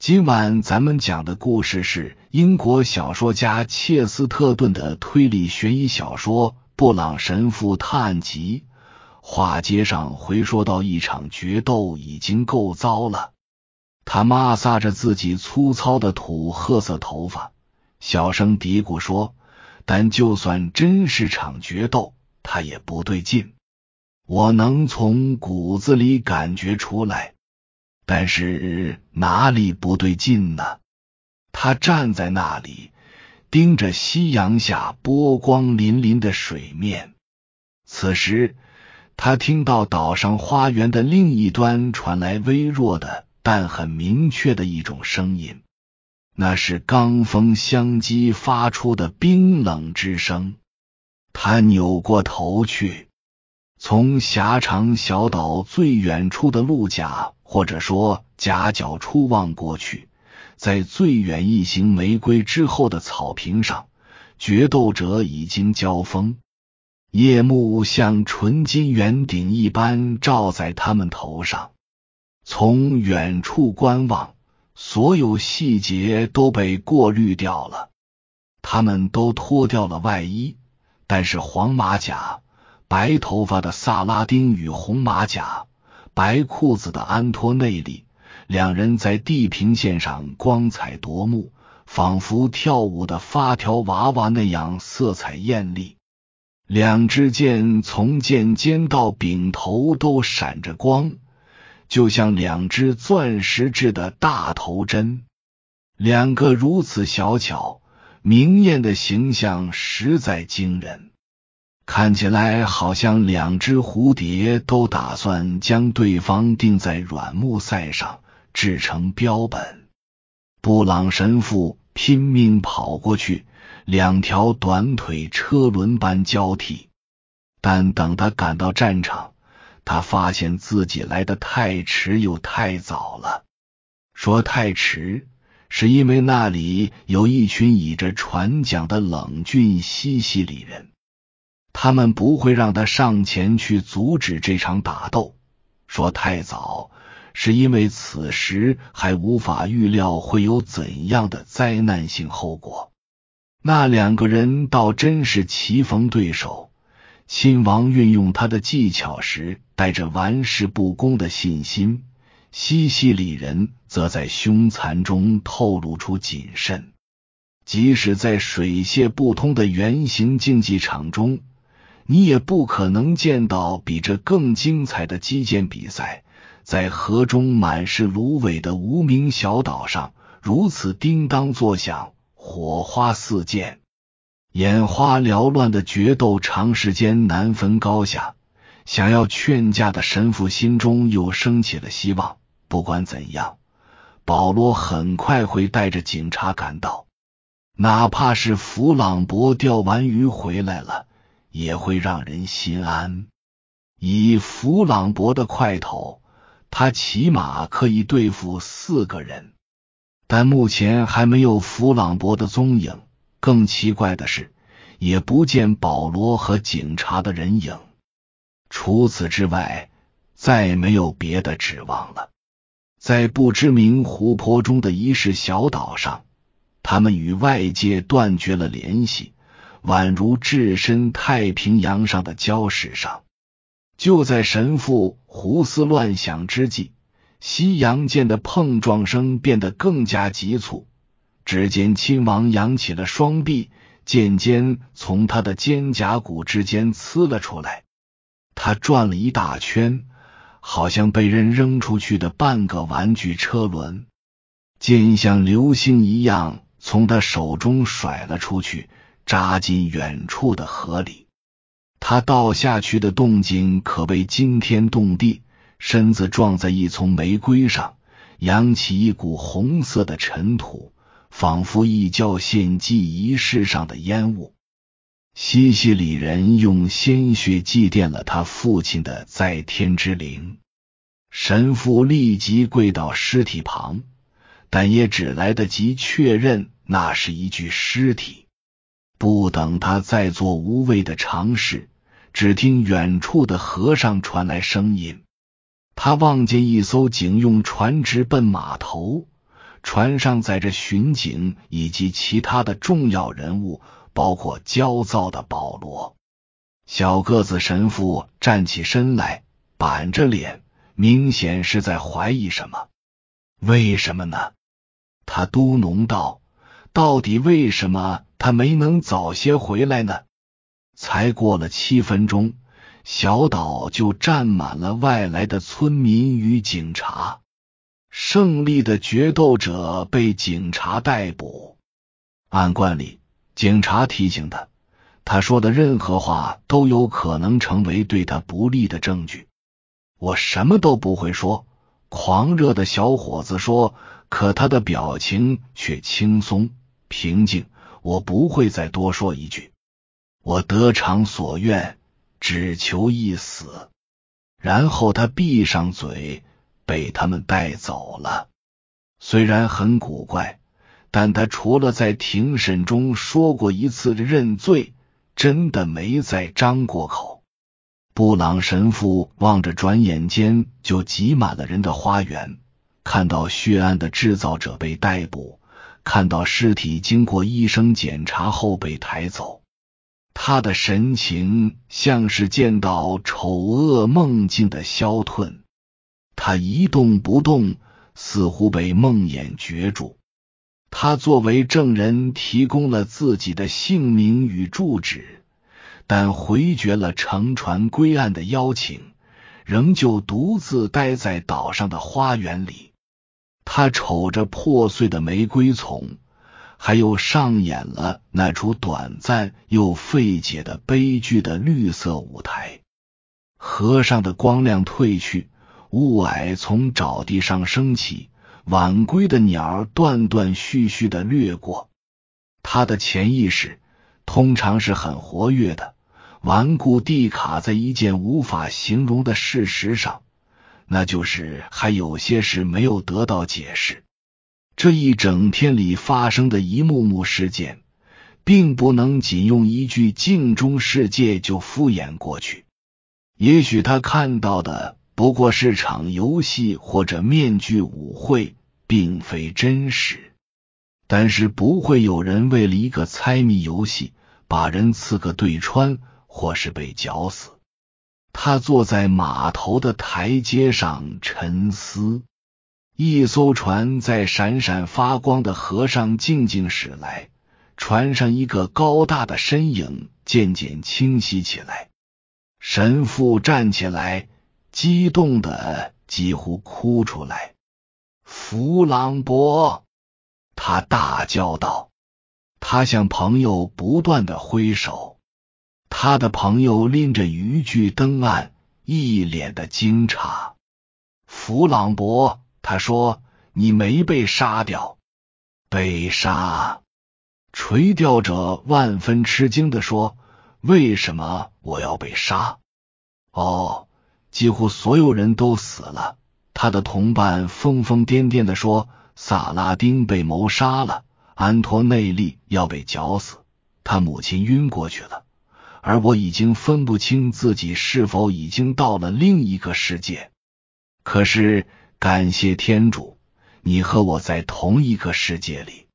今晚咱们讲的故事是英国小说家切斯特顿的推理悬疑小说《布朗神父探案集》。话接上回说到一场决斗已经够糟了，他抹撒着自己粗糙的土褐色头发，小声嘀咕说：“但就算真是场决斗，他也不对劲，我能从骨子里感觉出来。”但是哪里不对劲呢？他站在那里，盯着夕阳下波光粼粼的水面。此时，他听到岛上花园的另一端传来微弱的但很明确的一种声音，那是钢风相击发出的冰冷之声。他扭过头去。从狭长小岛最远处的鹿甲，或者说夹角处望过去，在最远一行玫瑰之后的草坪上，决斗者已经交锋。夜幕像纯金圆顶一般照在他们头上。从远处观望，所有细节都被过滤掉了。他们都脱掉了外衣，但是黄马甲。白头发的萨拉丁与红马甲、白裤子的安托内利，两人在地平线上光彩夺目，仿佛跳舞的发条娃娃那样色彩艳丽。两支箭从剑尖到柄头都闪着光，就像两只钻石制的大头针。两个如此小巧明艳的形象，实在惊人。看起来好像两只蝴蝶都打算将对方钉在软木塞上，制成标本。布朗神父拼命跑过去，两条短腿车轮般交替。但等他赶到战场，他发现自己来的太迟又太早了。说太迟，是因为那里有一群倚着船桨的冷峻西西里人。他们不会让他上前去阻止这场打斗。说太早，是因为此时还无法预料会有怎样的灾难性后果。那两个人倒真是棋逢对手。亲王运用他的技巧时，带着玩世不恭的信心；西西里人则在凶残中透露出谨慎。即使在水泄不通的圆形竞技场中。你也不可能见到比这更精彩的击剑比赛，在河中满是芦苇的无名小岛上，如此叮当作响，火花四溅，眼花缭乱的决斗，长时间难分高下。想要劝架的神父心中又升起了希望。不管怎样，保罗很快会带着警察赶到，哪怕是弗朗博钓完鱼回来了。也会让人心安。以弗朗博的块头，他起码可以对付四个人。但目前还没有弗朗博的踪影。更奇怪的是，也不见保罗和警察的人影。除此之外，再没有别的指望了。在不知名湖泊中的一世小岛上，他们与外界断绝了联系。宛如置身太平洋上的礁石上，就在神父胡思乱想之际，西洋剑的碰撞声变得更加急促。只见亲王扬起了双臂，剑尖从他的肩胛骨之间刺了出来。他转了一大圈，好像被人扔出去的半个玩具车轮，剑像流星一样从他手中甩了出去。扎进远处的河里，他倒下去的动静可谓惊天动地。身子撞在一丛玫瑰上，扬起一股红色的尘土，仿佛一教献祭仪式上的烟雾。西西里人用鲜血祭奠了他父亲的在天之灵。神父立即跪到尸体旁，但也只来得及确认那是一具尸体。不等他再做无谓的尝试，只听远处的河上传来声音。他望见一艘警用船直奔码头，船上载着巡警以及其他的重要人物，包括焦躁的保罗。小个子神父站起身来，板着脸，明显是在怀疑什么。为什么呢？他嘟哝道：“到底为什么他没能早些回来呢？”才过了七分钟，小岛就站满了外来的村民与警察。胜利的决斗者被警察逮捕。按惯例，警察提醒他，他说的任何话都有可能成为对他不利的证据。我什么都不会说。狂热的小伙子说，可他的表情却轻松平静。我不会再多说一句。我得偿所愿，只求一死。然后他闭上嘴。被他们带走了，虽然很古怪，但他除了在庭审中说过一次认罪，真的没再张过口。布朗神父望着转眼间就挤满了人的花园，看到血案的制造者被逮捕，看到尸体经过医生检查后被抬走，他的神情像是见到丑恶梦境的消退。他一动不动，似乎被梦魇攫住。他作为证人提供了自己的姓名与住址，但回绝了乘船归案的邀请，仍旧独自待在岛上的花园里。他瞅着破碎的玫瑰丛，还有上演了那出短暂又费解的悲剧的绿色舞台。河上的光亮褪去。雾霭从沼地上升起，晚归的鸟断断续续的掠过。他的潜意识通常是很活跃的，顽固地卡在一件无法形容的事实上，那就是还有些事没有得到解释。这一整天里发生的一幕幕事件，并不能仅用一句“镜中世界”就敷衍过去。也许他看到的。不过是场游戏或者面具舞会，并非真实。但是不会有人为了一个猜谜游戏把人刺个对穿，或是被绞死。他坐在码头的台阶上沉思。一艘船在闪闪发光的河上静静驶来，船上一个高大的身影渐渐清晰起来。神父站起来。激动的几乎哭出来，弗朗博，他大叫道。他向朋友不断的挥手，他的朋友拎着渔具登岸，一脸的惊诧。弗朗博，他说：“你没被杀掉。”被杀？垂钓者万分吃惊的说：“为什么我要被杀？”哦。几乎所有人都死了。他的同伴疯疯癫癫的说：“萨拉丁被谋杀了，安托内利要被绞死，他母亲晕过去了，而我已经分不清自己是否已经到了另一个世界。可是感谢天主，你和我在同一个世界里。”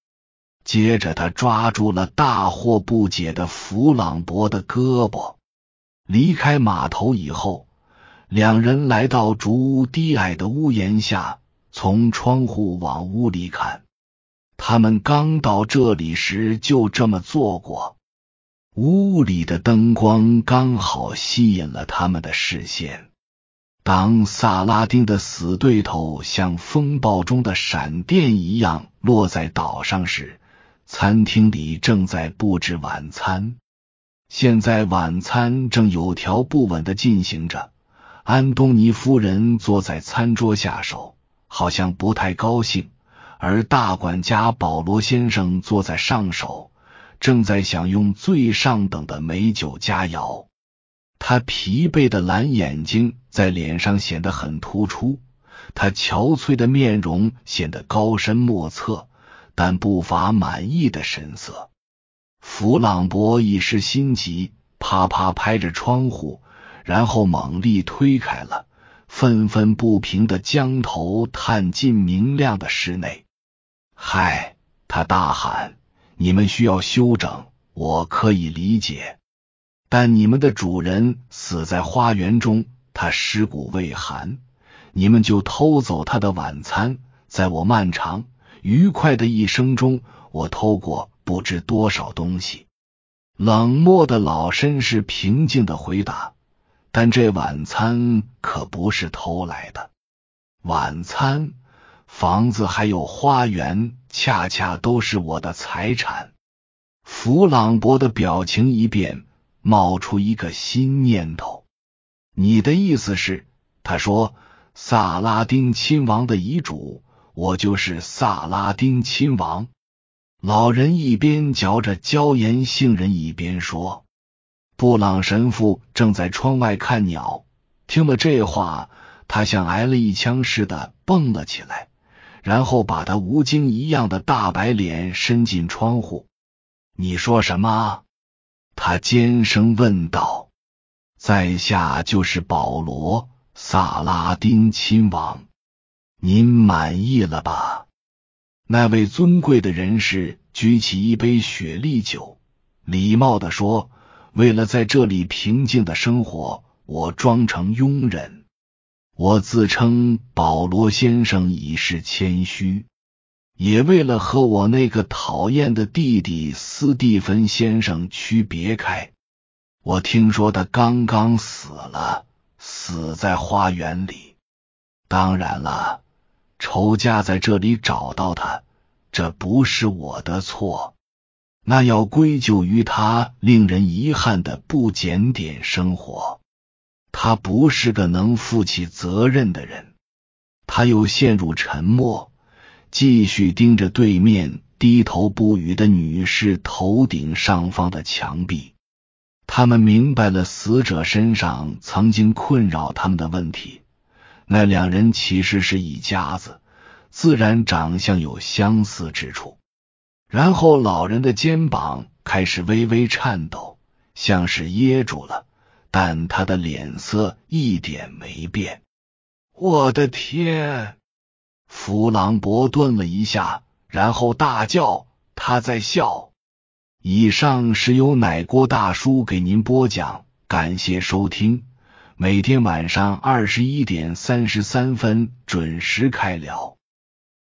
接着，他抓住了大惑不解的弗朗博的胳膊。离开码头以后。两人来到竹屋低矮的屋檐下，从窗户往屋里看。他们刚到这里时就这么做过。屋里的灯光刚好吸引了他们的视线。当萨拉丁的死对头像风暴中的闪电一样落在岛上时，餐厅里正在布置晚餐。现在晚餐正有条不紊的进行着。安东尼夫人坐在餐桌下手，好像不太高兴；而大管家保罗先生坐在上手，正在享用最上等的美酒佳肴。他疲惫的蓝眼睛在脸上显得很突出，他憔悴的面容显得高深莫测，但不乏满意的神色。弗朗博一时心急，啪啪拍着窗户。然后猛力推开了，愤愤不平的将头探进明亮的室内。嗨！他大喊：“你们需要休整，我可以理解。但你们的主人死在花园中，他尸骨未寒，你们就偷走他的晚餐。在我漫长愉快的一生中，我偷过不知多少东西。”冷漠的老绅士平静的回答：“但这晚餐可不是偷来的。晚餐、房子还有花园，恰恰都是我的财产。”弗朗博的表情一变，冒出一个新念头：“你的意思是？”他说：“萨拉丁亲王的遗嘱，我就是萨拉丁亲王。”老人一边嚼着椒盐杏仁，一边说：“布朗神父正在窗外看鸟。听了这话，他像挨了一枪似的蹦了起来，然后把他吴京一样的大白脸伸进窗户。你说什么？”他尖声问道。“在下就是保罗·萨拉丁亲王，您满意了吧？”那位尊贵的人士举起一杯雪莉酒，礼貌的说：“为了在这里平静的生活，我装成佣人。我自称保罗先生，以示谦虚，也为了和我那个讨厌的弟弟斯蒂芬先生区别开。我听说他刚刚死了，死在花园里。当然了。”仇家在这里找到他，这不是我的错，那要归咎于他令人遗憾的不检点生活。他不是个能负起责任的人。他又陷入沉默，继续盯着对面低头不语的女士头顶上方的墙壁。他们明白了死者身上曾经困扰他们的问题。那两人其实是一家子，自然长相有相似之处。然后老人的肩膀开始微微颤抖，像是噎住了，但他的脸色一点没变。我的天！弗朗博顿了一下，然后大叫：“他在笑！”以上是由奶锅大叔给您播讲，感谢收听。每天晚上二十一点三十三分准时开聊。